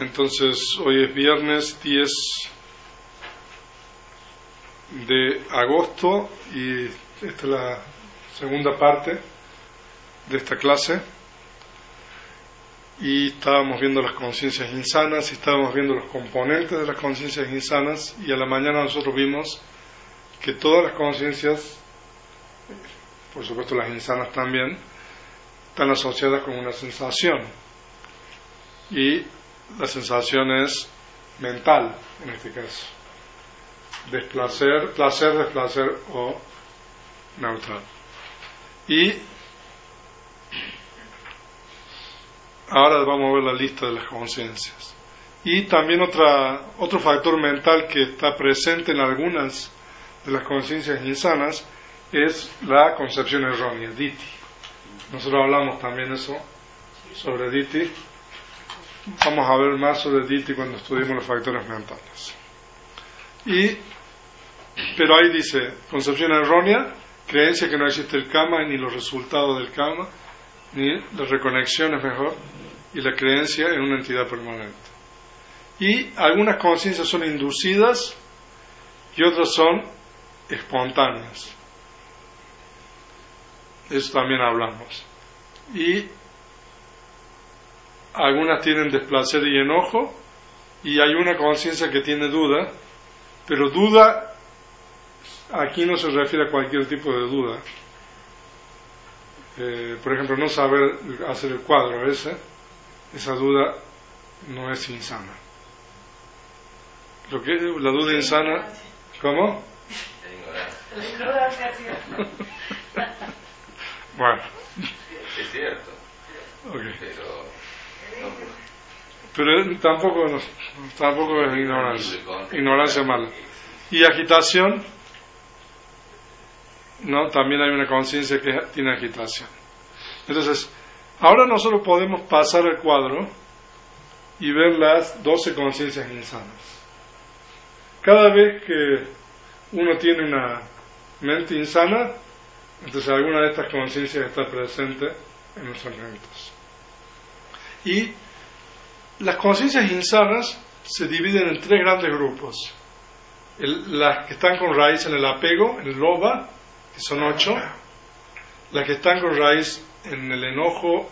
Entonces, hoy es viernes 10 de agosto y esta es la segunda parte de esta clase. Y estábamos viendo las conciencias insanas y estábamos viendo los componentes de las conciencias insanas y a la mañana nosotros vimos que todas las conciencias, por supuesto las insanas también, están asociadas con una sensación. Y la sensación es mental, en este caso. Desplacer, placer, desplacer o neutral. Y ahora vamos a ver la lista de las conciencias. Y también otra, otro factor mental que está presente en algunas de las conciencias insanas es la concepción errónea, diti. Nosotros hablamos también eso sobre diti Vamos a ver más sobre Diti cuando estudiemos los factores mentales. Y, pero ahí dice, concepción errónea, creencia que no existe el karma ni los resultados del karma, ni las reconexiones mejor, y la creencia en una entidad permanente. Y algunas conciencias son inducidas y otras son espontáneas. Eso también hablamos. Y algunas tienen desplacer y enojo, y hay una conciencia que tiene duda, pero duda aquí no se refiere a cualquier tipo de duda. Eh, por ejemplo, no saber hacer el cuadro ese, esa duda no es insana. Lo que la duda insana, ¿cómo? bueno. Es cierto. Okay. Pero tampoco, tampoco es ignorancia, ignorancia mala. Y agitación, no, también hay una conciencia que tiene agitación. Entonces, ahora nosotros podemos pasar el cuadro y ver las 12 conciencias insanas. Cada vez que uno tiene una mente insana, entonces alguna de estas conciencias está presente en nuestras mentes. Y las conciencias insanas se dividen en tres grandes grupos. las que están con raíz en el apego, en el loba, que son ocho. Las que están con raíz en el enojo,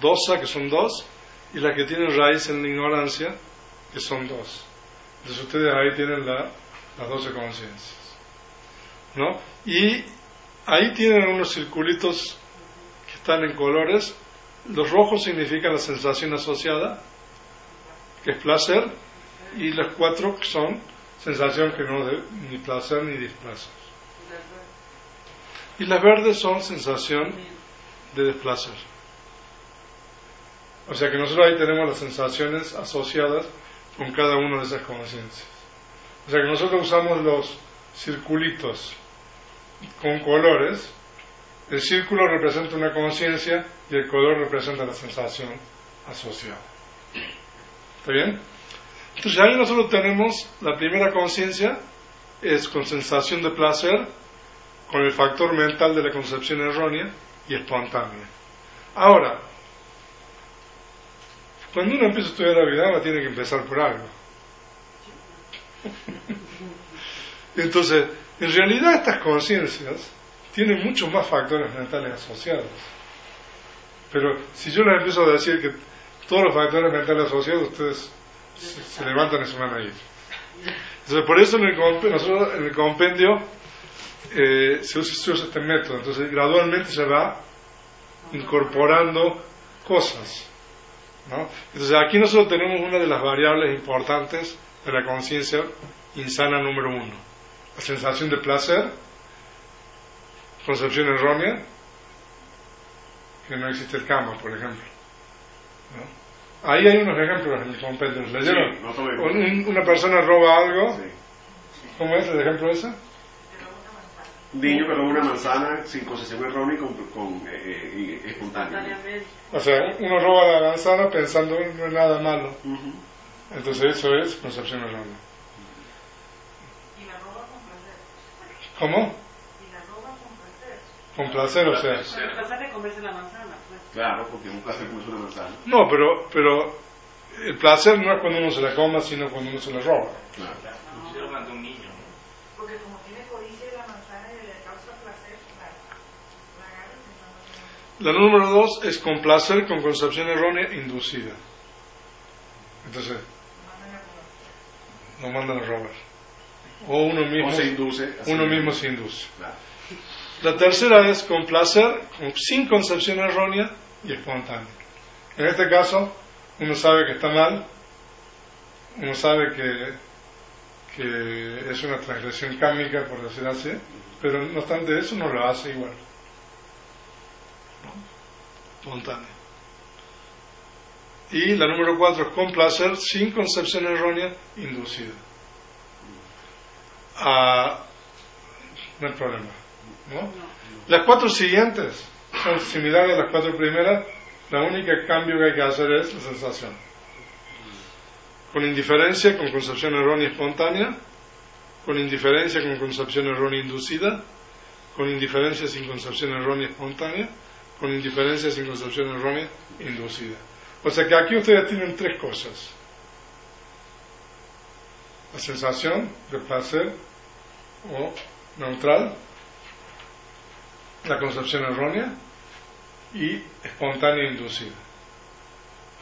dosa, que son dos. Y las que tienen raíz en la ignorancia, que son dos. Entonces ustedes ahí tienen la, las doce conciencias. ¿No? Y ahí tienen unos circulitos que están en colores los rojos significan la sensación asociada, que es placer, y los cuatro son sensación que no de ni placer ni displacer. Y las verdes son sensación de desplacer. O sea que nosotros ahí tenemos las sensaciones asociadas con cada una de esas conciencias. O sea que nosotros usamos los circulitos con colores el círculo representa una conciencia y el color representa la sensación asociada. ¿Está bien? Entonces ahí nosotros tenemos la primera conciencia, es con sensación de placer, con el factor mental de la concepción errónea y espontánea. Ahora, cuando uno empieza a estudiar vida, tiene que empezar por algo. Entonces, en realidad estas conciencias tiene muchos más factores mentales asociados. Pero si yo les empiezo a decir que todos los factores mentales asociados, ustedes se, levantan y se van a ir. Entonces, por eso en el, nosotros, en el compendio eh, se, usa, este método. Entonces, gradualmente se va incorporando cosas. Entonces, aquí nosotros tenemos una de las variables importantes de la conciencia insana número uno. La sensación de placer concepción errónea, que no existe el karma, por ejemplo. Ahí hay unos ejemplos en el compendio. ¿Leyeron? una persona roba algo. ¿Cómo es el ejemplo ese? Un niño que roba una manzana sin concepción errónea y con, con eh, eh espontánea. O sea, uno roba la manzana pensando que no es nada malo. Entonces eso es concepción errónea. ¿Cómo? Con placer, o sea. El placer de comerse la manzana, pues. Claro, porque es un placer comerse una manzana. No, pero, pero el placer no es cuando uno se la coma, sino cuando uno se la roba. Claro. Se lo mandó un niño. Porque como tiene codicia de la manzana y le causa placer, la no. La número dos es con placer con concepción errónea inducida. Entonces, nos mandan a robar. O uno mismo, O se induce. uno mismo se induce. Claro. La tercera es con placer, con- sin concepción errónea y espontánea. En este caso, uno sabe que está mal, uno sabe que, es una transgresión cámica, por decir así, pero no obstante eso, no lo hace igual. Espontánea. Y la número cuatro es con placer, sin concepción errónea, inducida. Ah, no hay problema. ¿No? Las cuatro siguientes son similares a las cuatro primeras, la única cambio que hay que hacer es la sensación. Con indiferencia, con concepción errónea espontánea, con indiferencia con concepción errónea inducida, con indiferencia sin concepción errónea espontánea, con indiferencia sin concepción errónea inducida. O sea que aquí ustedes tienen tres cosas. La sensación de placer o neutral, la concepción errónea y espontánea inducida.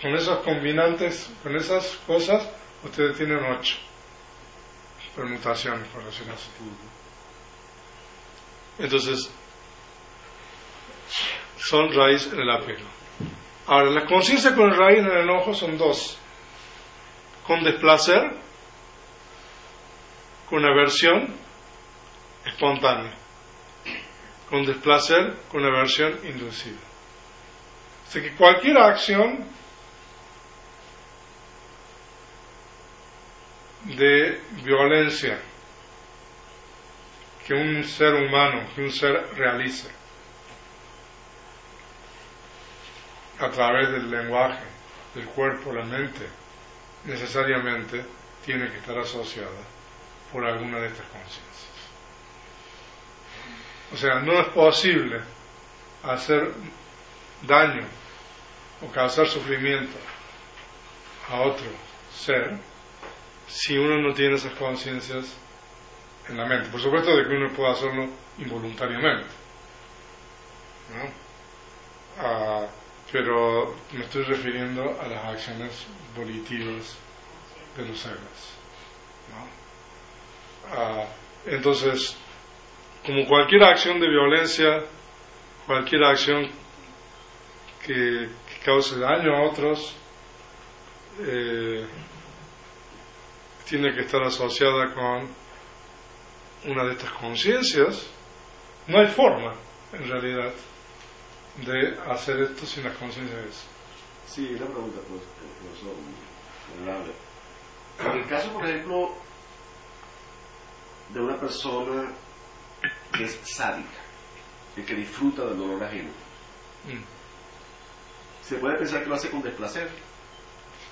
Con esos combinantes, con esas cosas, ustedes tienen ocho permutaciones, por decirlo así. Entonces, son raíz en el apego. Ahora, la conciencia con raíz en el enojo son dos. Con desplacer, con aversión espontánea. Con desplacer, con aversión inducida. Sea que cualquier acción de violencia que un ser humano, que un ser realice a través del lenguaje, del cuerpo, la mente, necesariamente tiene que estar asociada por alguna de estas conciencias. O sea, no es posible hacer daño o causar sufrimiento a otro ser si uno no tiene esas conciencias en la mente. Por supuesto de que uno puede hacerlo involuntariamente. ¿no? Ah, pero me estoy refiriendo a las acciones volitivas de los seres. ¿no? Ah, entonces, como cualquier acción de violencia, cualquier acción que, cause daño a otros, eh, tiene que estar asociada con una de estas conciencias, no hay forma, en realidad, de hacer esto sin las conciencias. Sí, una pregunta, pues, profesor. En el caso, por ejemplo, de una persona que es sádica, y que disfruta del dolor ajeno, Mm. se puede pensar que lo hace con desplacer.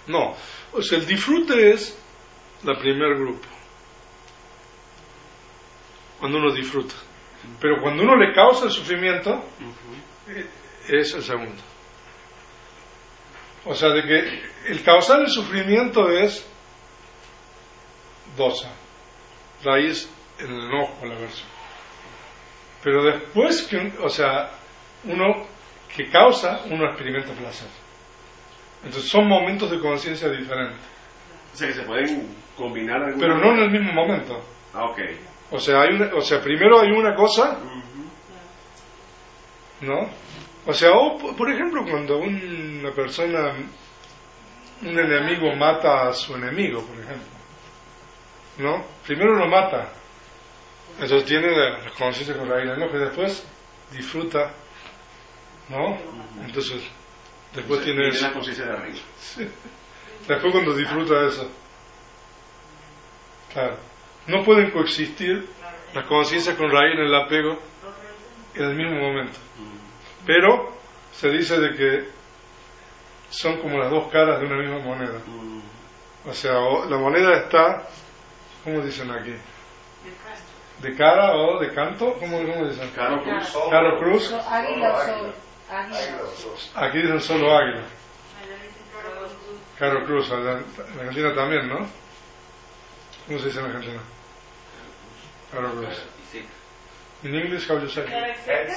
No, o sea, el disfrute es el primer grupo. Cuando uno disfruta. Pero cuando uno le causa el sufrimiento, eh, es el segundo. O sea, de que el causar el sufrimiento es dosa, raíz en el enojo, la versión. Pero después que, o sea, uno que causa, uno experimenta placer. Entonces son momentos de conciencia diferentes, O sea, que se pueden combinar alguna- pero no en el mismo momento. Ah, ok. O sea, hay una, o sea, primero hay una cosa. ¿no? O sea, o, por ejemplo, cuando una persona, un enemigo mata a su enemigo, por ejemplo, ¿no? Primero lo mata, entonces tiene la, la conciencia con raíz del enojo y después disfruta, ¿no? Entonces, después Entonces, tiene eso. la conciencia de arriba. Después cuando disfruta eso. Claro. No pueden coexistir las conciencias con raíz en el apego en el mismo momento. Pero se dice de que son como las dos caras de una misma moneda. O sea, la moneda está, ¿cómo dicen aquí? De cara o de canto, ¿cómo, cómo dicen? Caro Cruz. Caro Cruz. Águila o sol. Águila. Aquí dicen solo águila. Caro Cruz. Caro Cruz, allá en Argentina también, ¿no? ¿Cómo se dice en Argentina? Caro Cruz. In English, how you say? ¿Cara seca?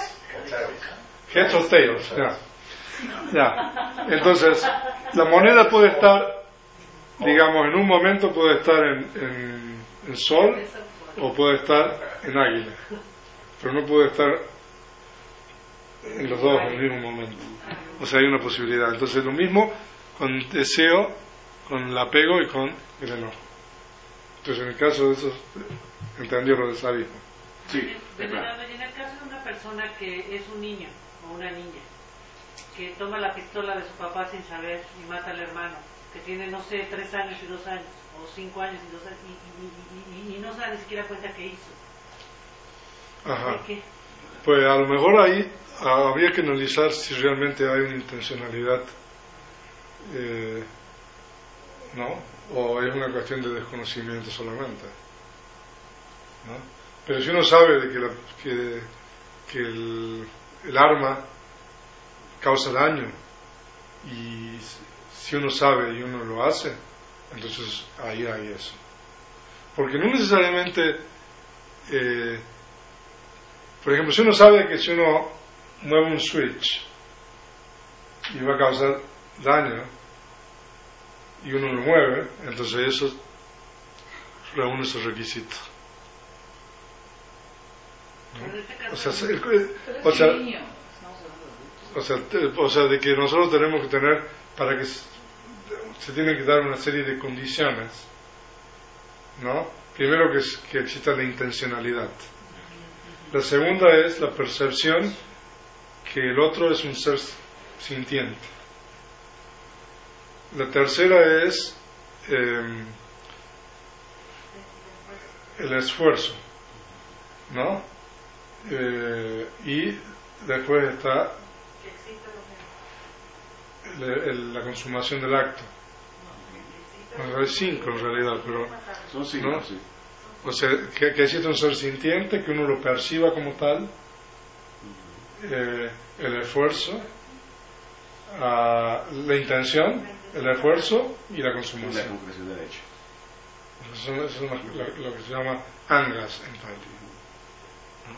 Heads or tails, ya. Ya. Entonces, la moneda puede estar, digamos, en un momento puede estar en, en, en sol o puede estar en águila, pero no puede estar en los dos en el mismo momento. O sea, hay una posibilidad. Entonces, lo mismo con deseo, con el apego y con el enojo. Entonces, en el caso de esos, entendió lo del sadismo. Sí, y en el caso de una persona que es un niño o una niña, que toma la pistola de su papá sin saber y mata al hermano, que tiene, no sé, tres años y dos años, o cinco años y años, y, y- y- no se da ni siquiera cuenta que hizo. Ajá. ¿De qué? Pues a lo mejor ahí ah, habría que analizar si realmente hay una intencionalidad, eh, ¿no? O es una cuestión de desconocimiento solamente, ¿no? Pero si uno sabe de que, la- que, que el, el arma causa daño y si uno sabe y uno lo hace, entonces ahí hay eso. Porque no necesariamente eh, por ejemplo, si uno sabe que si uno mueve un switch y va a causar daño y uno lo mueve, entonces eso reúne esos requisitos. Este O sea, o sea, o sea, o sea, de que nosotros tenemos que tener para que se, tienen que dar una serie de condiciones, ¿no? Primero que, es- que exista la intencionalidad. La segunda es la percepción que el otro es un ser sintiente. La tercera es eh, el esfuerzo, ¿no? Eh, y después está el- la consumación del acto. Hay cinco en realidad, pero Son cinco, ¿No? sí. o sea, que, que existe un ser sintiente, que uno lo perciba como tal, eh, el esfuerzo, ah, la intención, el esfuerzo y la La consumación. concreción del hecho. Eso es lo, lo- que se llama angas en pali. ¿no?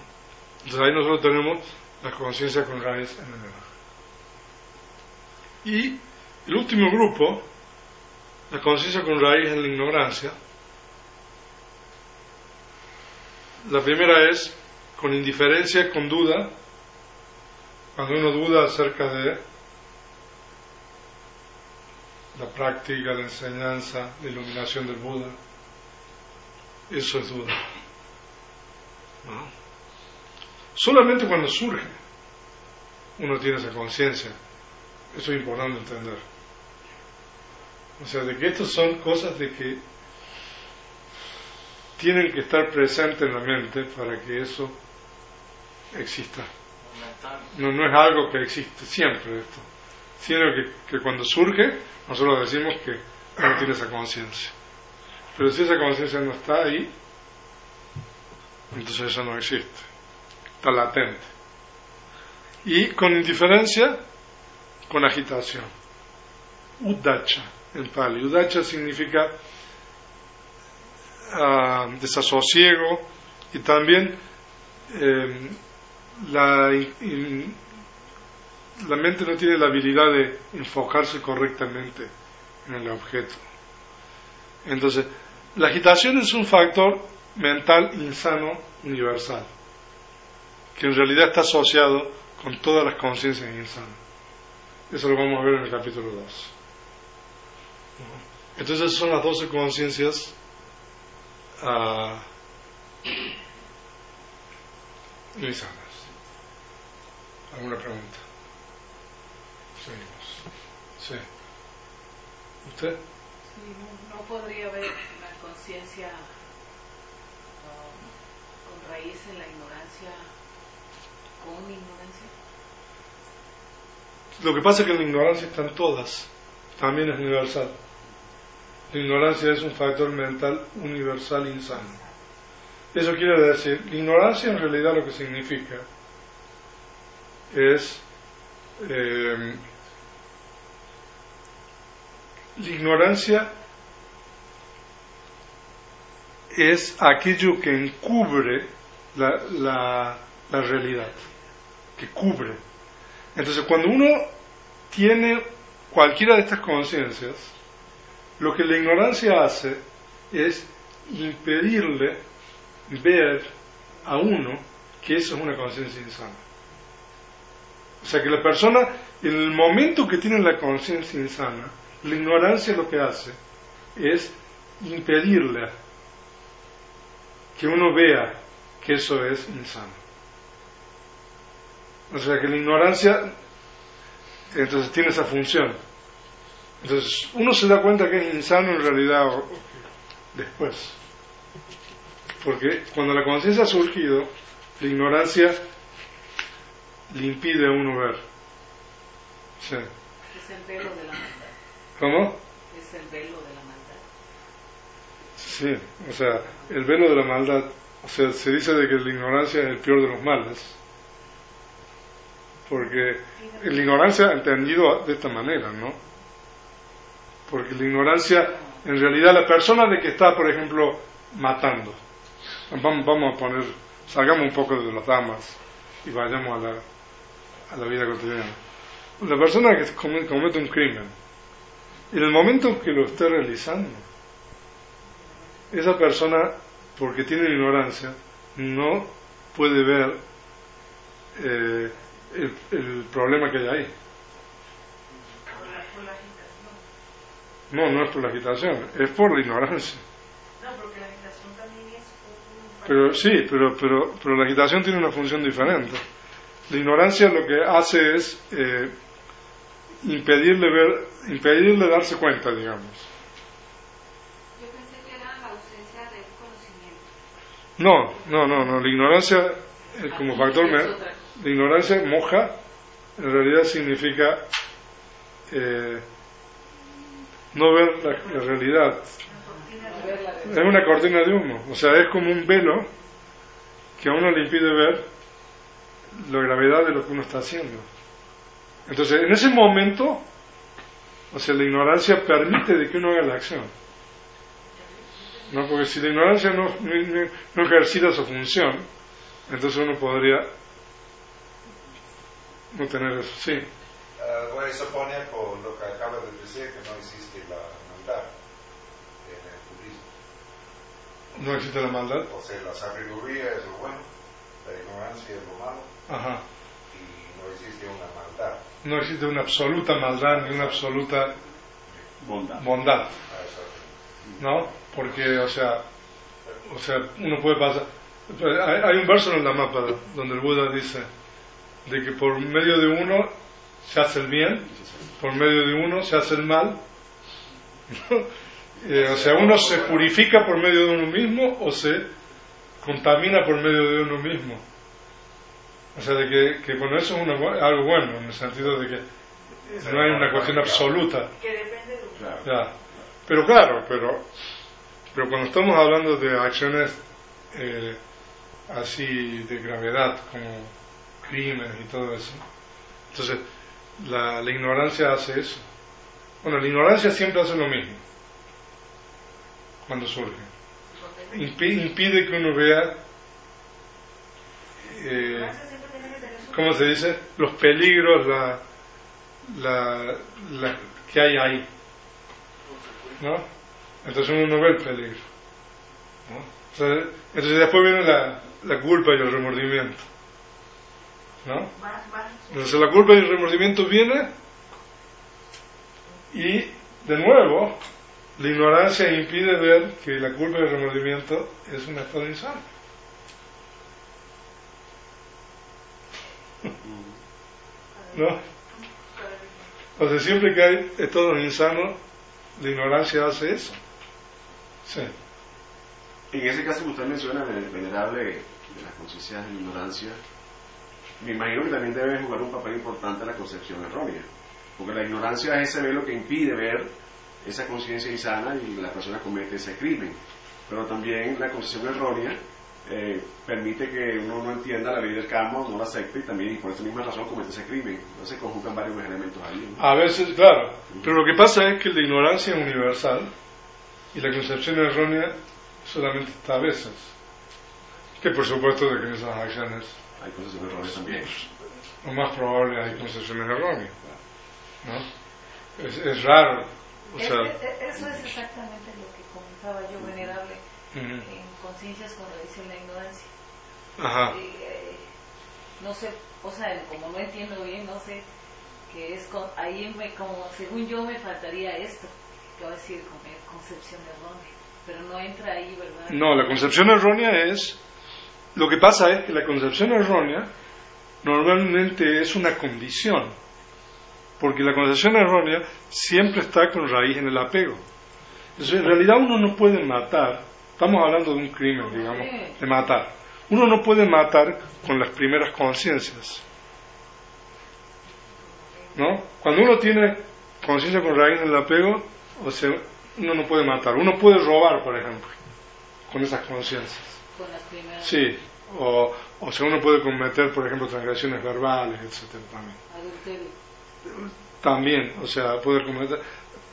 Entonces ahí nosotros tenemos la conciencia con raíz en el. Y el último grupo, la conciencia con raíz en la ignorancia. La primera es con indiferencia, con duda, cuando uno duda acerca de la práctica, la enseñanza, la iluminación del Buda. Eso es duda. Solamente cuando surge uno tiene esa conciencia. Eso es importante entender. O sea, de que estas son cosas de que tienen que estar presentes en la mente para que eso exista. No, no es algo que existe siempre esto, sino que, que cuando surge nosotros decimos que uno tiene esa conciencia. Pero si esa conciencia no está ahí, entonces eso no existe, está latente. Y con indiferencia, con agitación. Udacha en Pali. Udacha significa ah, desasosiego y también eh, la, la mente no tiene la habilidad de enfocarse correctamente en el objeto. Entonces, la agitación es un factor mental insano universal, que en realidad está asociado con todas las conciencias insanas. Eso lo vamos a ver en el capítulo 2. Entonces, son las 12 conciencias ah, insanas. ¿Alguna pregunta? Seguimos. Sí. ¿Usted? Sí, no, no podría haber una conciencia um, con raíz en la ignorancia, con ignorancia. Lo que pasa es que la ignorancia están todas, también es universal. La ignorancia es un factor mental universal insano. Eso quiere decir, la ignorancia en realidad lo que significa es eh, la ignorancia es aquello que encubre la, la, la realidad, que cubre. Entonces, cuando uno tiene cualquiera de estas conciencias, lo que la ignorancia hace es impedirle ver a uno que eso es una conciencia insana. O sea que la persona, en el momento que tiene la conciencia insana, la ignorancia lo que hace es impedirle que uno vea que eso es insano. O sea que la ignorancia entonces tiene esa función. Entonces uno se da cuenta que es insano en realidad después. Porque cuando la conciencia ha surgido, la ignorancia le impide a uno ver. Sí. Es el velo de la maldad. ¿Cómo? Es el velo de la maldad. Sí, o sea, el velo de la maldad, o sea, se dice de que la ignorancia es el peor de los males. Porque la ignorancia entendido de esta manera, ¿no? Porque la ignorancia, en realidad, la persona de que está, por ejemplo, matando, vamos, vamos a poner, salgamos un poco de las damas y vayamos a la, a la vida cotidiana. La persona que come- comete un crimen, en el momento que lo esté realizando, esa persona, porque tiene ignorancia, no puede ver eh, el, el problema que hay ahí. No, no es por la agitación, es por la ignorancia. No, porque la agitación también es un... Pero sí, pero, pero, pero la agitación tiene una función diferente. La ignorancia lo que hace es eh, impedirle ver, impedirle darse cuenta, digamos. Yo pensé que era la ausencia de conocimiento. No, no, no, no. La ignorancia eh, como factor, Es la ignorancia moja, en realidad significa eh, no ver la, realidad. Es una cortina de humo, o sea, es como un velo que a uno le impide ver la gravedad de lo que uno está haciendo. Entonces, en ese momento, o sea, la ignorancia permite de que uno haga la acción. ¿No? Porque si la ignorancia no, no, no ejercita su función, entonces uno podría no tener eso. Sí, Ah, voy a suponer por lo que acaba de decir que no existe la maldad en el budismo. no existe la maldad. O sea, la sabiduría es lo bueno, la ignorancia es lo malo Ajá. y no existe una maldad. No existe una absoluta maldad ni una absoluta Bondad. bondad. Ah. ¿no? Porque, o sea, o sea, uno puede pasar. Hay, hay un verso en la mapa donde el Buda dice de que por medio de uno se hace el bien, por medio de uno se hace el mal. Eh, o sea, uno se purifica por medio de uno mismo o se contamina por medio de uno mismo. O sea, de que, que bueno, eso es una bu- algo bueno, en el sentido de que no hay una cuestión absoluta. Que depende de uno. Claro. Ya. Pero claro, pero, pero cuando estamos hablando de acciones eh, así de gravedad, como crímenes y todo eso, entonces la, ignorancia hace eso. Bueno, la ignorancia siempre hace lo mismo cuando surge. Impi- impide que uno vea, eh, ¿cómo se dice? Los peligros la, la, que hay ahí. ¿no? Entonces uno no ve el peligro. ¿no? Entonces después viene la, la culpa y el remordimiento. ¿No? Entonces la culpa y el remordimiento viene y de nuevo la ignorancia impide ver que la culpa y el remordimiento es un estado insano. ¿No? O sea, siempre que hay estados insanos, la ignorancia hace eso. Sí. En ese caso que usted menciona, ven- venerable, de las conciencias de la ignorancia, me imagino que también debe jugar un papel importante la concepción errónea. Porque la ignorancia es ese velo que impide ver esa conciencia insana y la persona comete ese crimen. Pero también la concepción errónea eh, permite que uno no entienda la ley del karma, no la acepte y también y por esa misma razón comete ese crimen. Entonces conjugan varios elementos ahí. ¿no? A veces, claro. Pero lo que pasa es que la ignorancia es universal y la concepción errónea solamente está a veces. Que por supuesto de que en esas acciones Hay cosas erróneas también. lo más probable hay concepciones erróneas. ¿no? Es, es raro. O sea, es- eso es exactamente lo que comentaba yo, venerable, ujú. en Conciencias con en la Ignorancia. ajá. Eh, no sé, o sea, como no entiendo bien, no sé, que es con, ahí me, como según yo me faltaría esto, que va a decir con eh, concepción errónea, pero no entra ahí, ¿verdad? No, la concepción errónea es... Lo que pasa es que la concepción errónea normalmente es una condición, porque la concepción errónea siempre está con raíz en el apego. Entonces, en realidad uno no puede matar, estamos hablando de un crimen, digamos, de matar. Uno no puede matar con las primeras conciencias. ¿No? Cuando uno tiene conciencia con raíz en el apego, o sea, uno no puede matar. Uno puede robar, por ejemplo, con esas conciencias. Con las primeras Sí, o, o sea, uno puede cometer, por ejemplo, transgresiones verbales, etcétera también. adulterio. También, o sea, poder cometer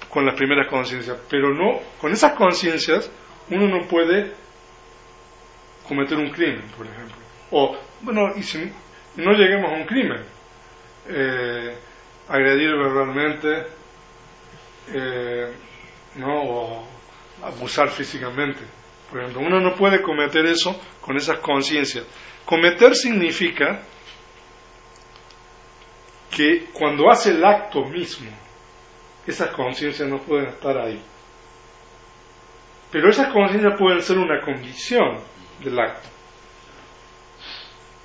con las primeras conciencias, pero no, con esas conciencias uno no puede cometer un crimen, por ejemplo. O, bueno, y si no lleguemos a un crimen, eh, agredir verbalmente, eh, ¿no? O abusar físicamente. Por ejemplo, uno no puede cometer eso con esas conciencias. Cometer significa que cuando hace el acto mismo, esas conciencias no pueden estar ahí. Pero esas conciencias pueden ser una condición del acto.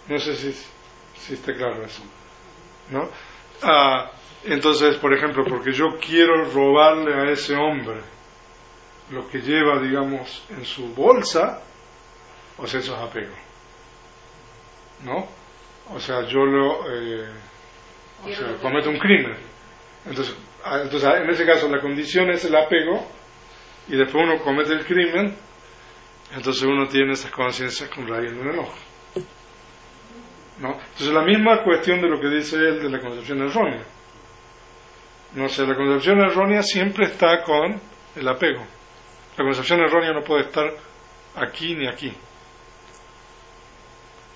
No sé si, si está claro eso. ¿no? Ah, entonces, por ejemplo, porque yo quiero robarle a ese hombre lo que lleva, digamos, en su bolsa, o sea, eso es apego. ¿No? O sea, yo lo... eh, o sea, comete un crimen. Entonces, ah, entonces, en ese caso, la condición es el apego, y después uno comete el crimen, entonces uno tiene esas conciencias con raíz en el enojo. ¿No? Entonces, la misma cuestión de lo que dice él de la concepción errónea. No sé, la concepción errónea siempre está con el apego. La concepción errónea no puede estar aquí ni aquí.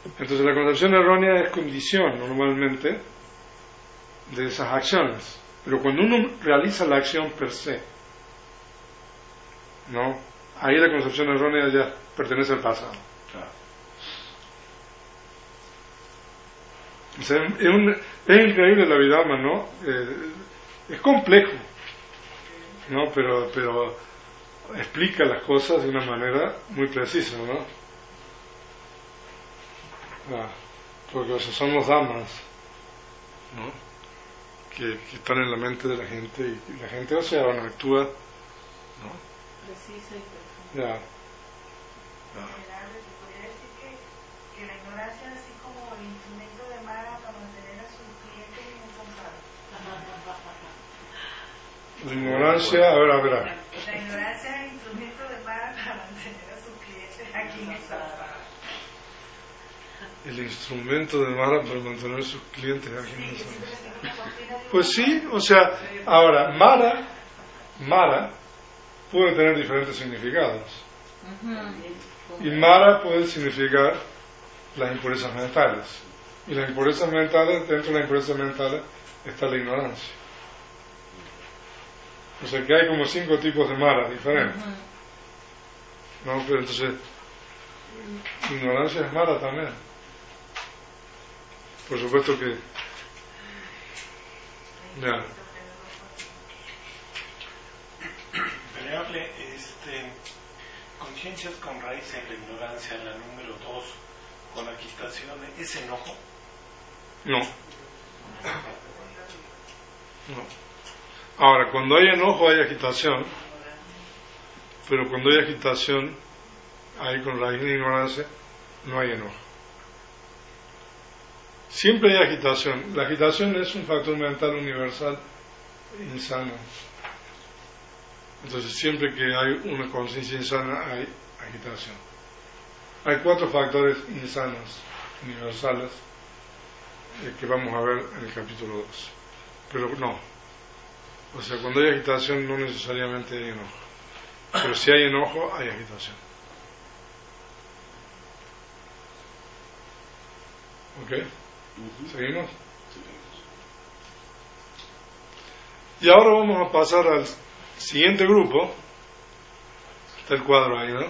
Entonces, la concepción errónea es condición normalmente de esas acciones. Pero cuando uno realiza la acción per se, ¿no? Ahí la concepción errónea ya pertenece al pasado. Claro. O sea, es, un- es increíble la vida, ¿no? Eh, es complejo, ¿no? Pero, pero explica las cosas de una manera muy precisa, ¿no? Ah, porque o sea, son los damas, ¿no? Que, que están en la mente de la gente y, y la gente, o sea, bueno, actúa, ¿no? Precisa y profunda. Ya. Venerable, se podría decir que, la ignorancia es así como el instrumento de Mara para mantener a sus clientes inencontrables. La ignorancia, a ver, a ver, a ver. La ignorancia es el instrumento de Mara para mantener a sus clientes aquí en esta El instrumento de Mara para mantener sus clientes aquí en Sí, Pues sí, o sea, ahora, Mara, Mara puede tener diferentes significados. Y Mara puede significar las impurezas mentales. Y las impurezas mentales, dentro de las impurezas mentales está la ignorancia. O sea que hay como cinco tipos de Mara diferentes. ¿No? Pero entonces, ignorancia es Mara también. Por supuesto que. Ya. Venerable, este, conciencias con raíz en la ignorancia, la número dos, con la quitación, ¿es enojo? No. No. Ahora, cuando hay enojo hay agitación, pero cuando hay agitación, ahí con raíz de ignorancia, no hay enojo. Siempre hay agitación. La agitación es un factor mental universal insano. Entonces, siempre que hay una conciencia insana, hay agitación. hay cuatro factores insanos, universales, eh, que vamos a ver en el capítulo 2. Pero no. O sea, cuando hay agitación no necesariamente hay enojo. Pero si hay enojo, hay agitación. ¿Ok? ¿Seguimos? Y ahora vamos a pasar al siguiente grupo. Está el cuadro ahí, ¿no?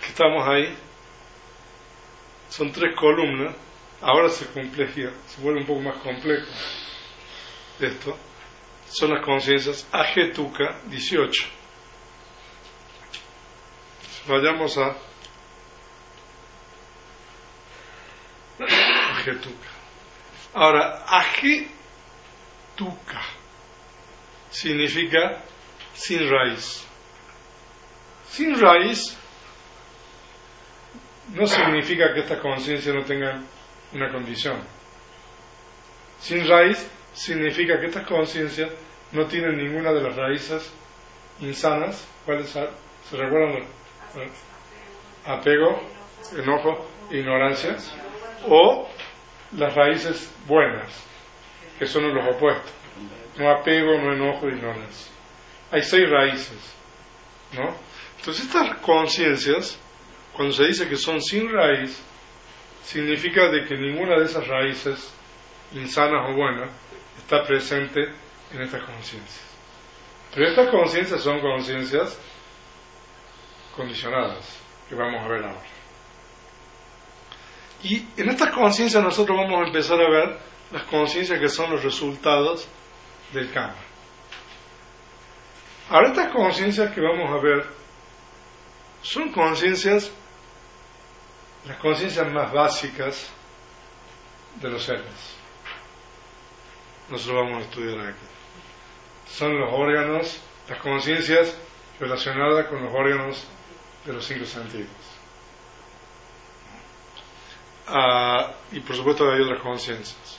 Que estamos ahí. Son tres columnas. Ahora se compleja, se vuelve un poco más complejo esto. Son las conciencias Ajetuka 18. Vayamos a Ajetuka. Ahora, Ajetuka significa sin raíz. Sin raíz no significa que esta conciencia no tenga una condición. Sin raíz significa que estas conciencias no tienen ninguna de las raíces insanas. ¿Cuáles se recuerdan? Apego, enojo, ignorancia. O las raíces buenas, que son los opuestos. No apego, no enojo, ignorancia. Hay seis raíces. ¿no? Entonces estas conciencias, cuando se dice que son sin raíz, significa de que ninguna de esas raíces, insanas o buenas, está presente en estas conciencias. Pero estas conciencias son conciencias condicionadas, que vamos a ver ahora. Y en estas conciencias nosotros vamos a empezar a ver las conciencias que son los resultados del karma. Ahora estas conciencias que vamos a ver son conciencias, las conciencias más básicas de los seres. Nosotros vamos a estudiar aquí. Son los órganos, las conciencias relacionadas con los órganos de los cinco sentidos. Ah, y por supuesto hay otras conciencias.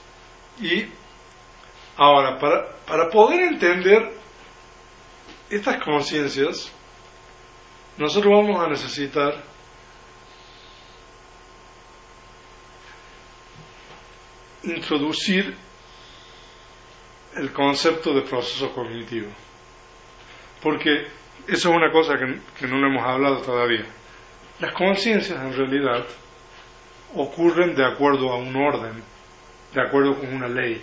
Y ahora, para, para poder entender estas conciencias, nosotros vamos a necesitar introducir el concepto de proceso cognitivo. Porque eso es una cosa que, no hemos hablado todavía. Las conciencias en realidad ocurren de acuerdo a un orden, de acuerdo con una ley.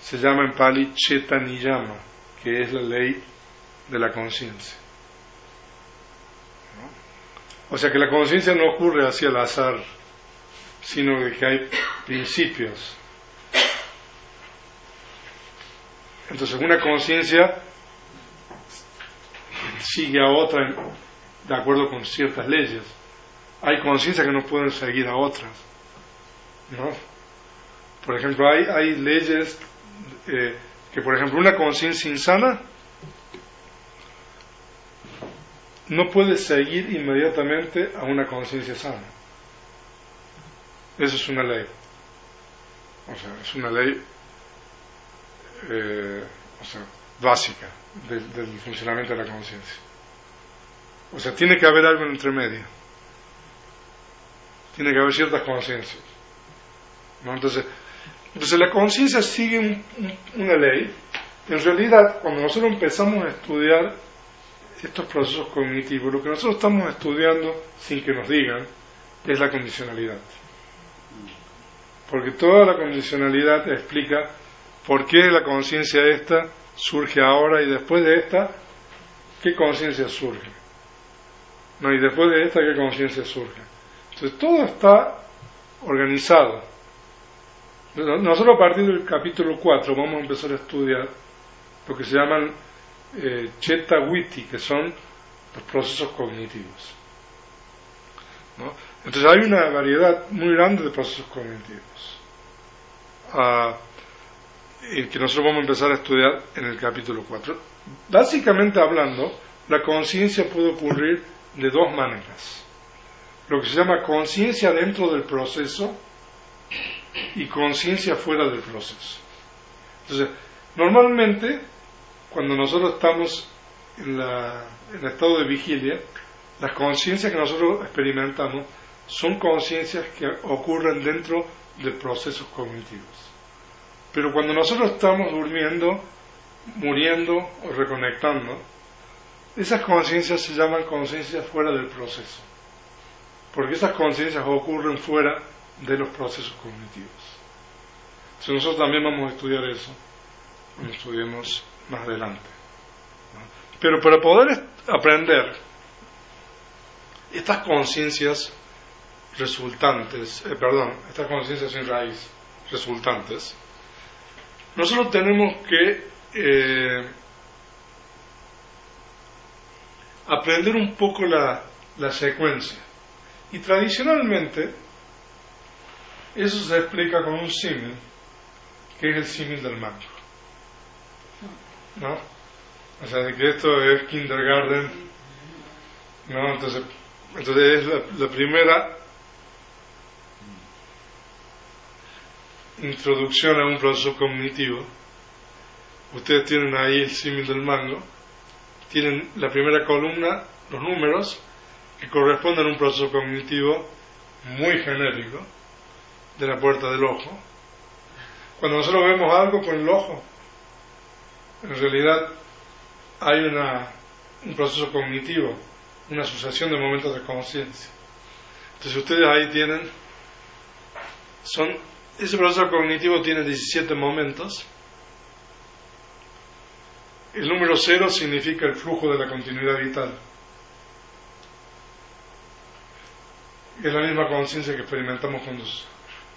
Se llama en Pali Cheta Niyama, que es la ley de la conciencia. O sea que la conciencia no ocurre hacia el azar, sino que hay principios. Entonces una conciencia sigue a otra de acuerdo con ciertas leyes. Hay conciencias que no pueden seguir a otras. ¿no? Por ejemplo, hay, leyes eh, que, por ejemplo, una conciencia insana no puede seguir inmediatamente a una conciencia sana. Esa es una ley. O sea, es una ley eh, o sea, básica del, funcionamiento de la conciencia. O sea, tiene que haber algo en entre medio. Tiene que haber ciertas conciencias. Entonces, entonces la conciencia sigue un- un- una ley. En realidad, cuando nosotros empezamos a estudiar estos procesos cognitivos, lo que nosotros estamos estudiando, sin que nos digan, es la condicionalidad. Porque toda la condicionalidad explica por qué la conciencia esta surge ahora y después de esta, qué conciencia surge. No, y después de esta, qué conciencia surge. Entonces todo está organizado. Nosotros a partir del capítulo 4 vamos a empezar a estudiar lo que se llaman eh, Cheta Witi, que son los procesos cognitivos. ¿no? Entonces hay una variedad muy grande de procesos cognitivos. Ah, que nosotros vamos a empezar a estudiar en el capítulo 4. Básicamente hablando, la conciencia puede ocurrir de dos maneras. Lo que se llama conciencia dentro del proceso y conciencia fuera del proceso. Entonces, normalmente, cuando nosotros estamos en, la, en el estado de vigilia, las conciencias que nosotros experimentamos son conciencias que ocurren dentro de procesos cognitivos. Pero cuando nosotros estamos durmiendo, muriendo o reconectando, esas conciencias se llaman conciencias fuera del proceso, porque esas conciencias ocurren fuera de los procesos cognitivos. Entonces nosotros también vamos a estudiar eso cuando estudiemos más adelante. Pero para poder aprender estas conciencias resultantes, eh, perdón, estas conciencias sin raíz resultantes, nosotros tenemos que eh, aprender un poco la, secuencia. Y tradicionalmente, eso se explica con un símil, que es el símil del mango. ¿No? O sea, de que esto es kindergarten, ¿no? Entonces, entonces es la primera introducción a un proceso cognitivo. Ustedes tienen ahí el símil del mango, tienen la primera columna, los números, que corresponden a un proceso cognitivo muy genérico de la puerta del ojo. Cuando nosotros vemos algo con el ojo, en realidad hay una, un proceso cognitivo, una asociación de momentos de conciencia. Entonces ustedes ahí tienen, son, ese proceso cognitivo tiene 17 momentos. El número cero significa el flujo de la continuidad vital. Es la misma conciencia que experimentamos cuando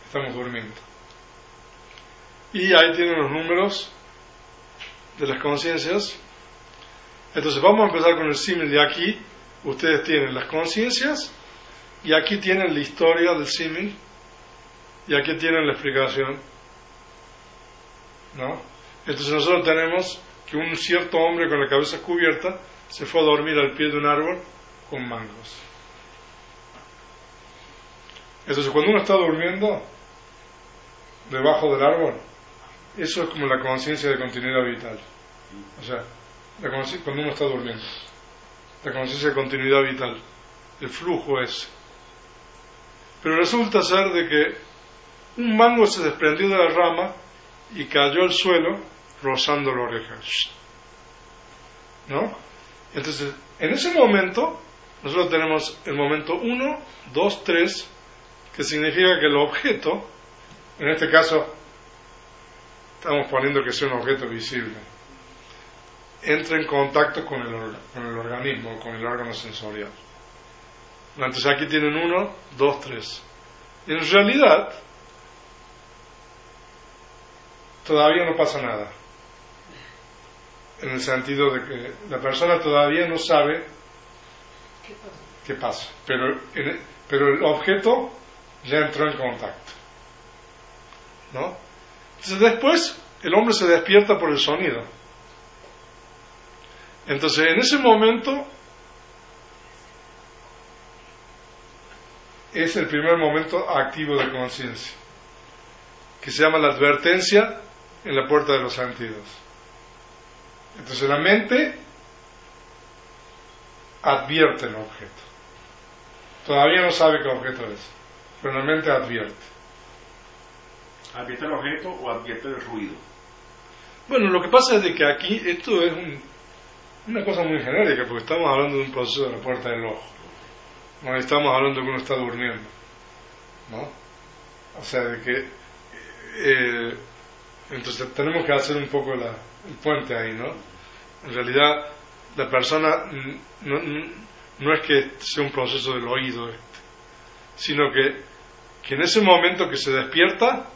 estamos durmiendo. Y ahí tienen los números de las conciencias. Entonces vamos a empezar con el símil de aquí. Ustedes tienen las conciencias y aquí tienen la historia del símil y aquí tienen la explicación. ¿No? Entonces nosotros tenemos que un cierto hombre con la cabeza cubierta se fue a dormir al pie de un árbol con mangos. Entonces cuando uno está durmiendo debajo del árbol, eso es como la conciencia de continuidad vital. O sea, la cuando uno está durmiendo, la conciencia de continuidad vital, el flujo es. Pero resulta ser de que un mango se desprendió de la rama y cayó al suelo rozando la oreja. ¿No? Entonces, en ese momento, nosotros tenemos el momento 1, 2, 3, que significa que el objeto, en este caso, estamos poniendo que sea un objeto visible, entra en contacto con el, con el organismo, con el órgano sensorial. Entonces aquí tienen 1, 2, 3. En realidad, todavía no pasa nada en el sentido de que la persona todavía no sabe qué pasa, pero, pero el objeto ya entró en contacto. ¿No? Entonces después el hombre se despierta por el sonido. Entonces en ese momento es el primer momento activo de conciencia, que se llama la advertencia en la puerta de los sentidos. Entonces la mente advierte el objeto. Todavía no sabe qué objeto es, pero la mente advierte. ¿Advierte el objeto o advierte el ruido? Bueno, lo que pasa es de que aquí esto es una cosa muy genérica, porque estamos hablando de un proceso de la puerta del ojo. No estamos hablando de que uno está durmiendo. ¿No? O sea, de que... Eh, entonces tenemos que hacer un poco la, el puente ahí, ¿no? En realidad, la persona no, no, es que sea un proceso del oído este, sino que, que en ese momento que se despierta,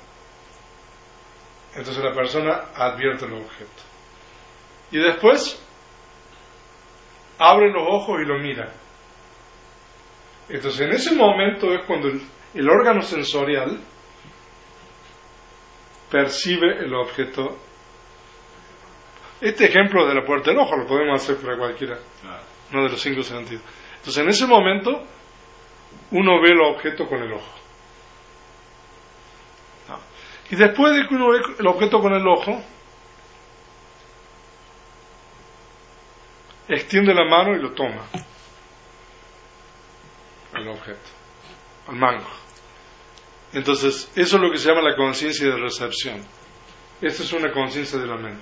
entonces la persona advierte el objeto. Y después abre los ojos y lo mira. Entonces en ese momento es cuando el, el órgano sensorial percibe el objeto este ejemplo de la puerta del ojo lo podemos hacer para cualquiera, no de los cinco sentidos. Entonces, en ese momento, uno ve el objeto con el ojo. Y después de que uno ve el objeto con el ojo, extiende la mano y lo toma. El objeto, al mango. Entonces, eso es lo que se llama la conciencia de recepción. Esta es una conciencia de la mente.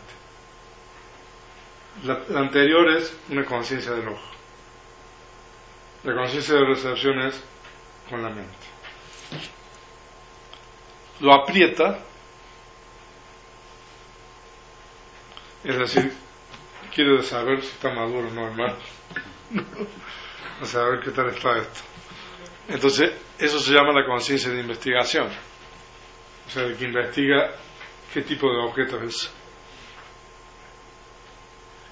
La, anterior es una conciencia del ojo. La conciencia de recepción es con la mente. Lo aprieta, es decir, quiere saber si está maduro o no, hermano. a saber qué tal está esto. Entonces, eso se llama la conciencia de investigación. O sea, el que investiga qué tipo de objeto es.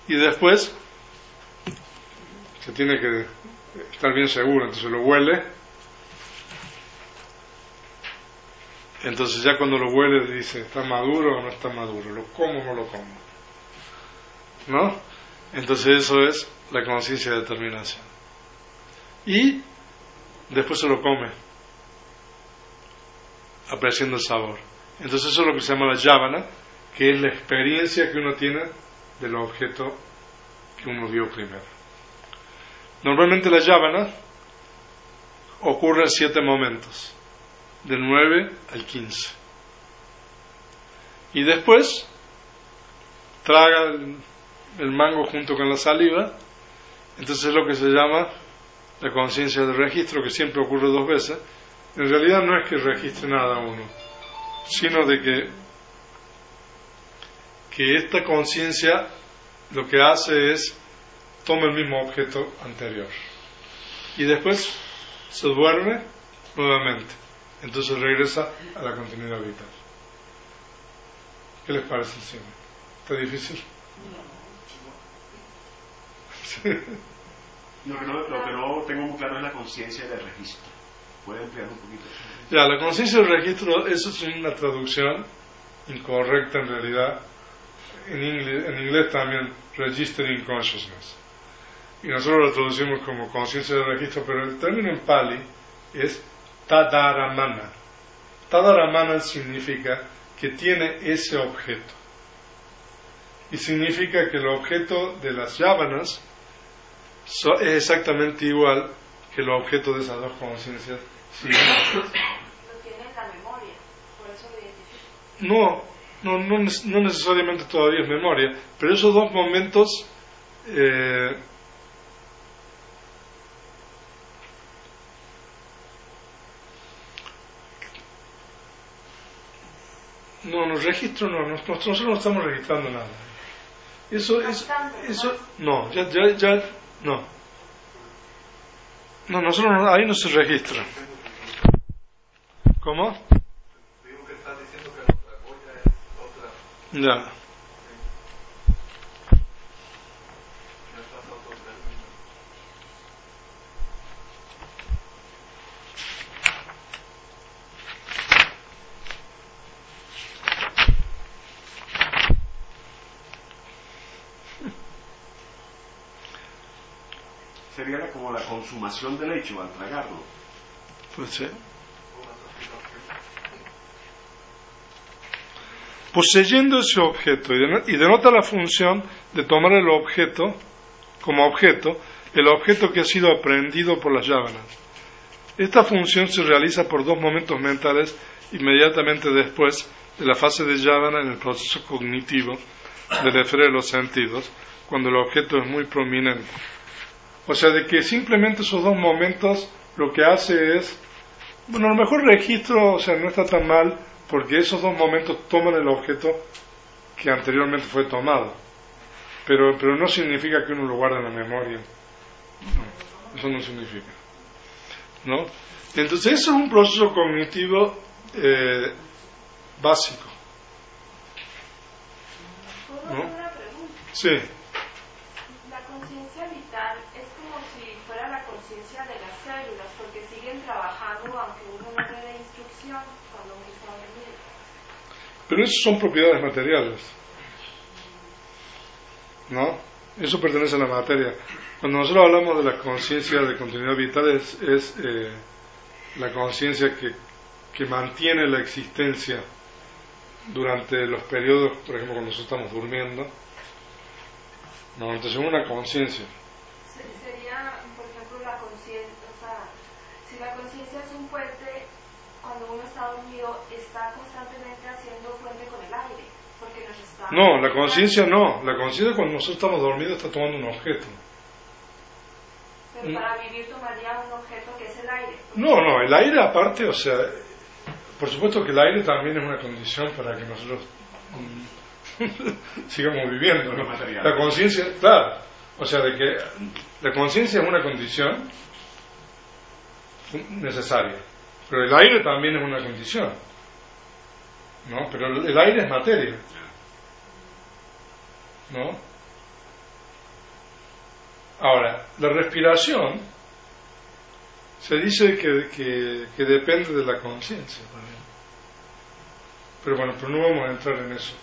Y después, se tiene que estar bien seguro, entonces lo huele. Entonces ya cuando lo huele dice, ¿está maduro o no está maduro? ¿Lo como o no lo como? ¿No? Entonces eso es la conciencia de determinación. Y después se lo come, apreciando el sabor. Entonces eso es lo que se llama la yavana, que es la experiencia que uno tiene del objeto que uno vio primero. Normalmente la yavana ocurre en siete momentos, del 9 al 15. Y después traga el, el mango junto con la saliva, entonces es lo que se llama la conciencia del registro, que siempre ocurre dos veces. En realidad no es que registre nada uno, sino de que, que esta conciencia lo que hace es toma el mismo objeto anterior y después se duerme nuevamente. Entonces regresa a la continuidad vital. ¿Qué les parece encima? ¿Está difícil? Lo que, no, lo que no tengo muy claro es la conciencia del registro. ¿Puede ampliar un poquito? Ya, la conciencia del registro, eso es una traducción incorrecta en realidad. En inglés, en inglés también, registering consciousness. Y nosotros lo traducimos como conciencia del registro, pero el término en pali es tadaramana. Tadaramana significa que tiene ese objeto. Y significa que el objeto de las yávanas so- es exactamente igual que el objeto de esas dos conciencias. No, no, no, no necesariamente todavía es memoria, pero esos dos momentos eh, no, no registro no, nos- nosotros no estamos registrando nada. Eso es, eso, no, ya, ya, ya, no. No, nosotros no- ahí no se registra. ¿Cómo? Digo que estás diciendo que la olla es otra. Ya. Como la consumación del hecho al tragarlo. Pues sí. Poseyendo ese objeto y deno- y denota la función de tomar el objeto como objeto, el objeto que ha sido aprendido por las yávanas. Esta función se realiza por dos momentos mentales inmediatamente después de la fase de yávana en el proceso cognitivo de los sentidos, cuando el objeto es muy prominente. O sea, de que simplemente esos dos momentos lo que hace es, bueno, a lo mejor registro, o sea, no está tan mal, porque esos dos momentos toman el objeto que anteriormente fue tomado. Pero, pero no significa que uno lo guarde en la memoria. No, eso no significa. ¿No? Entonces, eso es un proceso cognitivo eh, básico. ¿Puedo ¿No? Sí. La conciencia vital es como si fuera la conciencia de las células, porque siguen trabajando aunque uno no le dé instrucción cuando uno está dormido. Pero eso son propiedades materiales. ¿No? Eso pertenece a la materia. Cuando nosotros hablamos de la conciencia de continuidad vital es, eh, la conciencia que, que mantiene la existencia durante los periodos, por ejemplo, cuando nosotros estamos durmiendo, No, entonces una conciencia. Se- Sería, por ejemplo, la conciencia, o sea, si la conciencia es un puente, cuando uno está dormido, está constantemente haciendo puente con el aire, porque nos está... No, la conciencia no. La conciencia cuando nosotros estamos dormidos está tomando un objeto. Pero para vivir tomaría un objeto que es el aire. No, no, el aire aparte, o sea, por supuesto que el aire también es una condición para que nosotros mm, sigamos viviendo. ¿no? Lo material. La conciencia, claro, o sea, de que la conciencia es una condición necesaria, pero el aire también es una condición, ¿no? Pero el el aire es materia, ¿no? Ahora, la respiración se dice que, que- depende de la conciencia también. Pero bueno, pero no vamos a entrar en eso.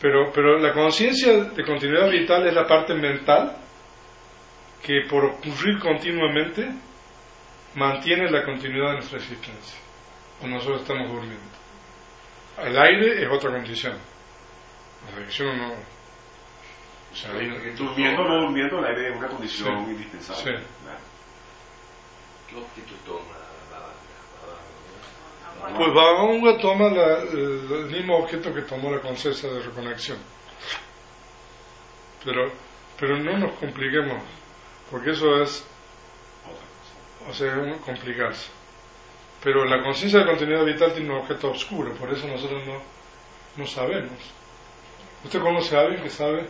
Pero, pero la conciencia de continuidad vital es la parte mental que por ocurrir continuamente mantiene la continuidad de nuestra existencia. Cuando nosotros estamos durmiendo. El aire es otra condición. Uno no... o sea, Durmiendo o no durmiendo, el aire es una condición Sí. indispensable. Sí. Claro. ¿Qué objeto toma la, la, la- Pues Bhagavan toma la- el, el mismo objeto que tomó la conciencia de reconexión. Pero, pero no nos compliquemos, porque eso es, o sea, es complicarse. Pero la conciencia de continuidad vital tiene un objeto oscuro, por eso nosotros no, no sabemos. ¿Usted conoce a alguien que sabe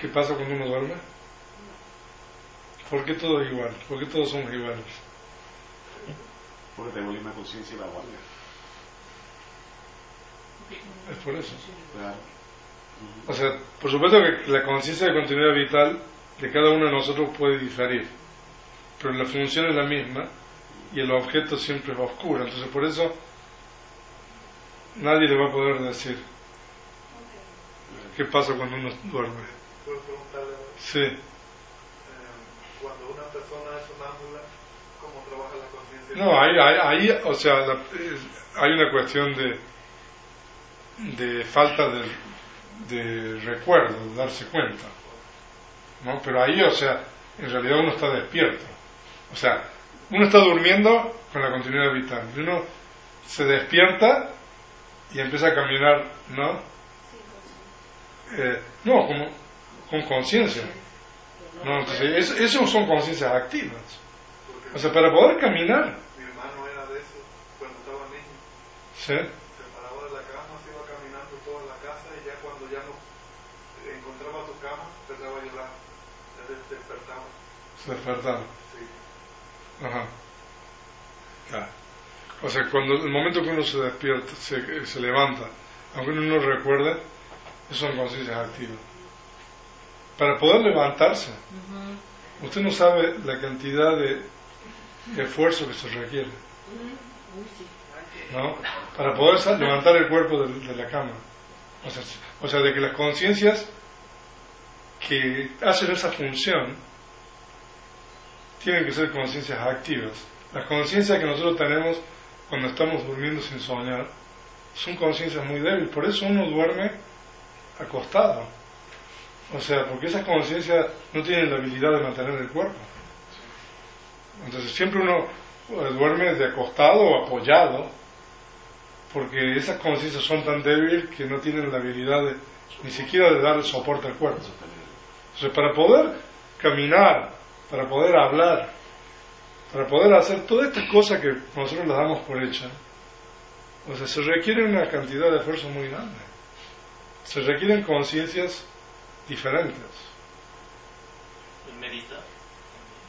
qué pasa cuando uno duerme? ¿Por qué todo es igual? ¿Por qué todos somos iguales? Porque tenemos la misma conciencia y la guardia. Es por eso. Claro. O sea, por supuesto que la conciencia de continuidad vital de cada uno de nosotros puede diferir, pero la función es la misma y el objeto siempre es oscuro. Entonces, por eso nadie le va a poder decir qué pasa cuando uno duerme. Puedo preguntarle, Sí, eh, cuando una persona es sonámbula, ¿cómo trabaja la conciencia? no, ahí, ahí, ahí, o sea, la- eh, hay una cuestión de, de falta de, de recuerdo, de darse cuenta. ¿no? Pero ahí, o sea, en realidad uno está despierto. O sea, uno está durmiendo con la continuidad vital. Y uno se despierta y empieza a caminar, ¿no? Eh, no, como, con conciencia. No, entonces, es- eso son conciencias activas. O sea, para poder caminar, mi hermano era de eso cuando estaba niño. ¿sí? Se paraba de la cama, se iba caminando toda la casa y ya cuando ya no encontraba tu cama, empezaba a llorar. Se des- despertaba. se despertaba. Sí. Ajá. Claro. O sea, cuando el momento que uno se despierta, se, se levanta, aunque uno no recuerde, eso son conciencias activas. Para poder levantarse, usted no sabe la cantidad de esfuerzo que se requiere, ¿no? Para poder levantar el cuerpo de, de la cama. O sea, o sea, de que las conciencias que hacen esa función tienen que ser conciencias activas. Las conciencias que nosotros tenemos cuando estamos durmiendo sin soñar son conciencias muy débiles, por eso uno duerme acostado. O sea, porque esas conciencias no tienen la habilidad de mantener el cuerpo. Entonces siempre uno eh, duerme de acostado o apoyado, porque esas conciencias son tan débiles que no tienen la habilidad de, ni siquiera de dar soporte al cuerpo. Entonces, para poder caminar, para poder hablar, para poder hacer todas estas cosas que nosotros las damos por hechas, o sea, se requiere una cantidad de esfuerzo muy grande. Se requieren conciencias diferentes. El meditar,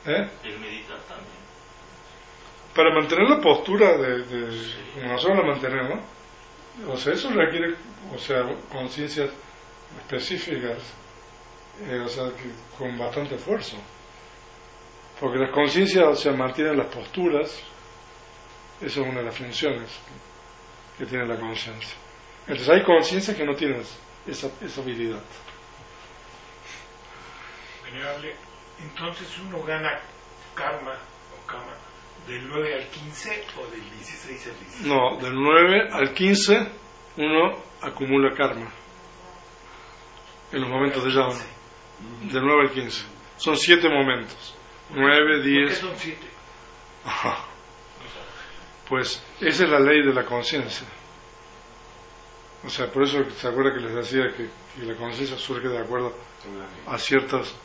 ¿eh? el meditar también. Para mantener la postura de, de- como nosotros la mantenemos, o sea, eso requiere, o sea, conciencias específicas, eh, o sea, que con bastante esfuerzo. Porque las conciencias, o sea, mantienen las posturas, eso es una de las funciones que, que tiene la conciencia. Entonces hay conciencias que no tienen esa, esa habilidad. Entonces uno gana karma o karma del 9 al 15 o del 16 al 17. No, del 9 al 15 uno acumula karma en los momentos de llama. Del 9 al 15. Son siete momentos. 9, ¿Por qué 10. son siete? Ajá. Pues esa es la ley de la conciencia. O sea, por eso se acuerda que les decía que, que la conciencia surge de acuerdo a ciertos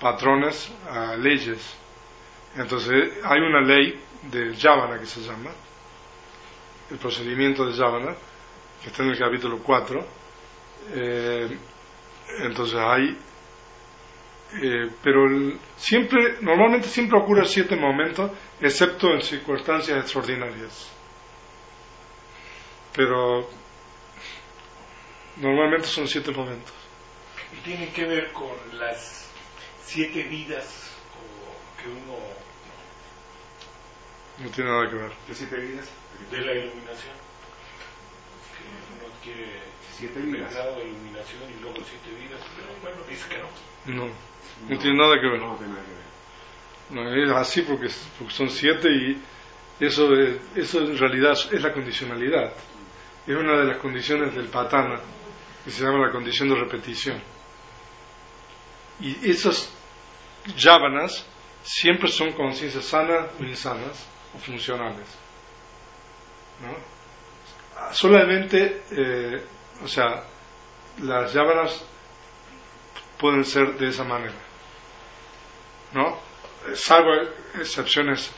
patrones, leyes. Entonces, hay una ley del Yavana que se llama, el procedimiento de Yavana, que está en el capítulo 4. Eh, entonces, hay. eh, pero siempre, normalmente siempre ocurre siete momentos, excepto en circunstancias extraordinarias. Pero normalmente son siete momentos. Y tiene que ver con las siete vidas o que uno No tiene nada que ver. ¿Qué siete vidas? de la iluminación. Que uno quiere Siete vidas. grado de iluminación y luego siete vidas, pero bueno, dice que no. No, no tiene nada que ver. No, no tiene nada que ver. No, es así porque, porque son siete y eso, es- eso en realidad es la condicionalidad. Es una de las condiciones del patana, que se llama la condición de repetición. Y esas yávanas siempre son conciencias sanas o insanas o funcionales. ¿no? Solamente, eh, o sea, las yávanas pueden ser de esa manera. ¿no? salvo excepciones,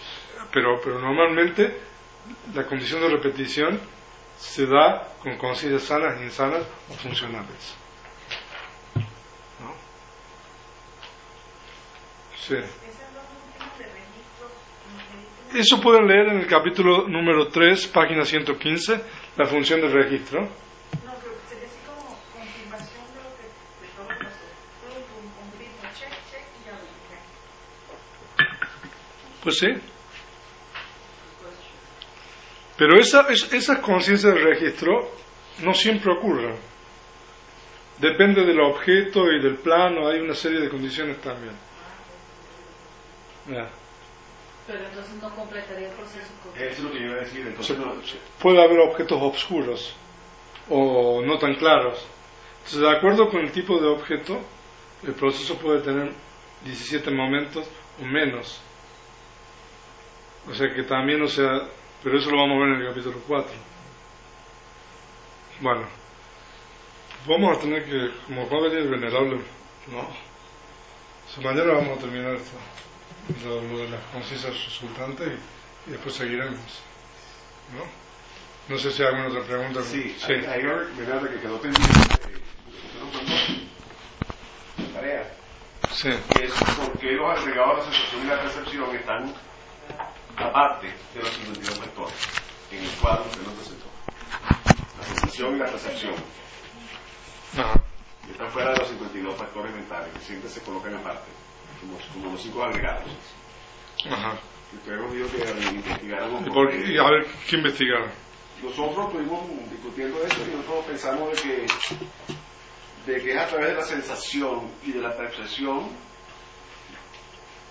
pero, pero normalmente la condición de repetición se da con conciencias sanas, insanas o funcionales. Sí. Eso pueden leer en el capítulo número 3, página 115, la función del registro. Pues sí. Pero esa, es- esas conciencias de registro no siempre ocurren. Depende del objeto y del plano, hay una serie de condiciones también. Pero entonces no completaría el proceso. Eso es lo que yo iba a decir. Entonces, no, Puede haber objetos oscuros o no tan claros. Entonces, de acuerdo con el tipo de objeto, el proceso puede tener 17 momentos o menos. O sea que también, o sea, pero eso lo vamos a ver en el capítulo 4. Bueno, vamos a tener que, como va a venir el venerable, no. O sea, mañana vamos a terminar esto, lo, lo de las conciencias resultantes y, y después seguiremos. ¿No? No sé si hay alguna otra pregunta. Sí, sí. hay, hay una verdad que quedó pendiente de tarea, sí. es por qué los agregados a la sensación y la percepción están aparte de los 52 factores en el cuadro que nos presentó. La sensación y la percepción Ajá. están fuera de los 52 factores mentales, que siempre se colocan aparte, como, como los cinco agregados. Ajá. Ustedes nos dijo que investigáramos ¿Y por qué-? Y a ver, ¿qué investigaron? nosotros estuvimos discutiendo eso y nosotros pensamos de que, de que es a través de la sensación y de la percepción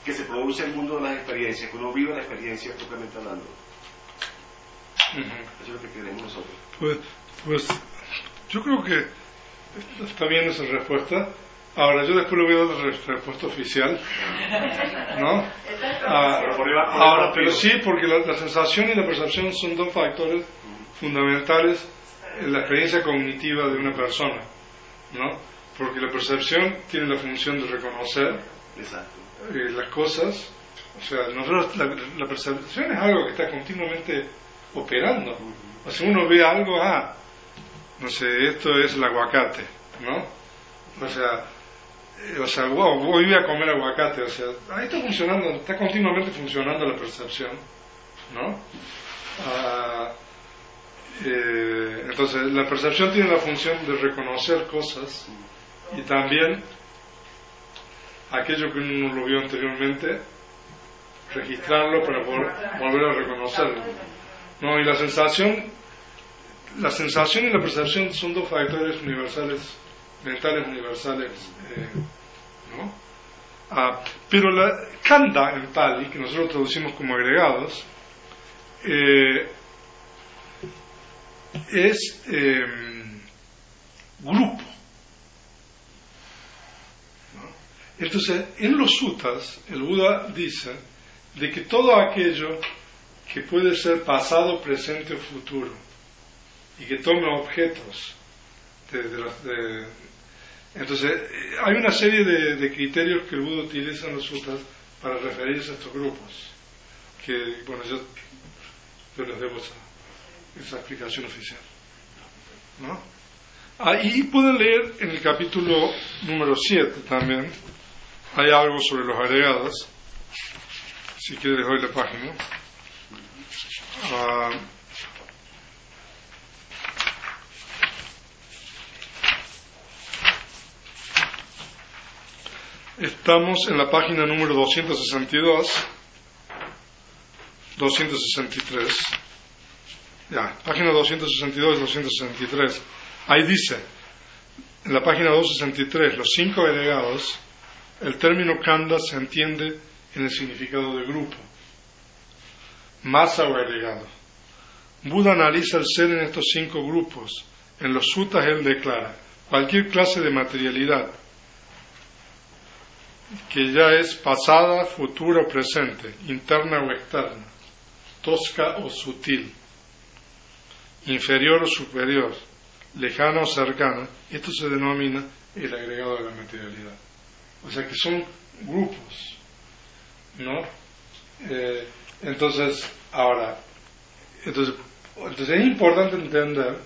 que se produce el mundo de las experiencias, que uno vive la experiencia propiamente hablando. Eso es lo que queremos nosotros. Pues, pues yo creo que está bien esa respuesta. Ahora, yo después le voy a dar la respuesta oficial. ¿No? Ah, ahora, pero sí, porque la, la sensación y la percepción son dos factores fundamentales en la experiencia cognitiva de una persona. ¿No? Porque la percepción tiene la función de reconocer eh, las cosas. O sea, nosotros, la, la percepción es algo que está continuamente operando. O sea, uno ve algo, ah, no sé, esto es el aguacate, ¿no? O sea, o sea, wow, voy a comer aguacate, o sea, ahí está funcionando, está continuamente funcionando la percepción, ¿no? Ah, eh, entonces, la percepción tiene la función de reconocer cosas y también aquello que uno no lo vio anteriormente, registrarlo para poder volver a reconocerlo. No, y la sensación, la sensación y la percepción son dos factores universales, mentales universales, eh, ¿no? Ah, pero la kanda en Pali, que nosotros traducimos como agregados, eh, es eh, grupo. ¿no? Entonces, en los suttas, el Buda dice de que todo aquello que puede ser pasado, presente o futuro, y que tome objetos de, de de- entonces, eh, hay una serie de, criterios que el Buda utiliza en los suttas para referirse a estos grupos, que, bueno, yo, yo les debo esa, esa explicación oficial. ¿no? Ahí pueden leer en el capítulo número 7 también, hay algo sobre los agregados, si quiere les doy la página. Ah, Estamos en la página número 262, 263. Ya, página 262 y 263. Ahí dice, en la página 263, los cinco agregados, el término kanda se entiende en el significado de grupo, masa o agregado. Buda analiza el ser en estos cinco grupos. En los suttas él declara, cualquier clase de materialidad que ya es pasada, futura o presente, interna o externa, tosca o sutil, inferior o superior, lejana o cercana, esto se denomina el agregado de la materialidad. O sea que son grupos, ¿no? Eh, entonces, ahora, entonces, entonces es importante entender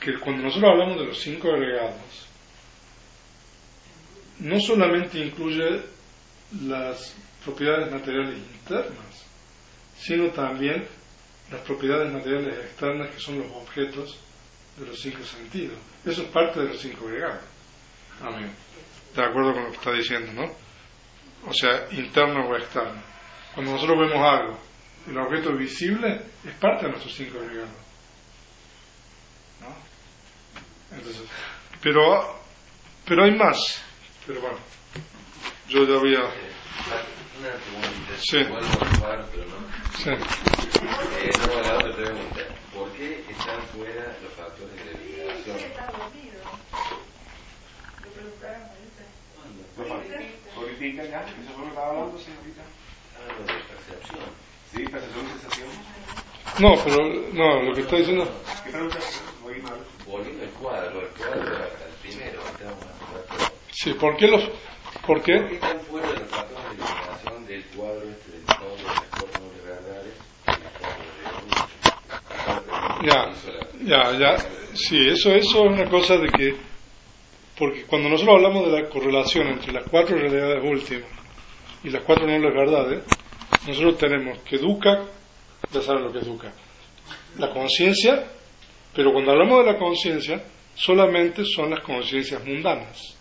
que cuando nosotros hablamos de los cinco agregados, no solamente incluye las propiedades materiales internas, sino también las propiedades materiales externas que son los objetos de los cinco sentidos. Eso es parte de los cinco agregados. Amén. De acuerdo con lo que está diciendo, ¿no? O sea, interno o externo. Cuando nosotros vemos algo, el objeto visible es parte de nuestros cinco agregados. ¿No? Entonces, pero, pero hay más. Pero bueno, yo ya voy a... Una pregunta. Sí. Vuelvo a jugar, pero no. Sí. Eh, no, la otra pregunta. ¿Por qué están fuera los factores de Sí, liberación? está dormido. Le preguntaron ahorita. ¿Codifica acá? ¿Eso fue lo que estaba hablando, señorita? Algo de percepción. Sí, percepción y sensación. No, pero no, lo que está diciendo... ¿Qué pregunta? Oí mal. Volviendo al cuadro, el cuadro al primero, estamos Sí, ¿por qué los... ¿Por ¿Por qué qué? están fuera de del cuadro este del nodo, de verdades y de Ya, ya, ya. Sí, eso, eso es una cosa de que... Porque cuando nosotros hablamos de la correlación entre las cuatro realidades últimas y las cuatro nobles verdades, nosotros tenemos que Dukkha, ya saben lo que es Dukkha, la conciencia, pero cuando hablamos de la conciencia, solamente son las conciencias mundanas.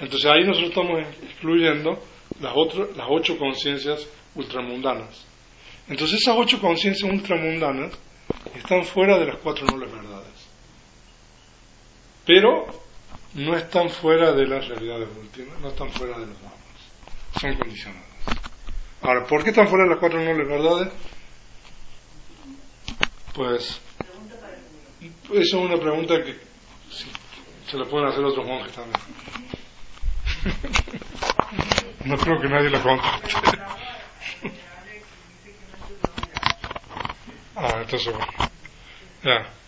Entonces ahí nosotros estamos excluyendo las, otro- las ocho conciencias ultramundanas. Entonces esas ocho conciencias ultramundanas están fuera de las cuatro nobles verdades. Pero no están fuera de las realidades últimas, no están fuera de los dhammas. Son condicionadas. Ahora, ¿por qué están fuera de las cuatro nobles verdades? Pues, esa es una pregunta que se la pueden hacer otros monjes también. No creo que nadie la conteste. Ah, entonces bueno. Ya.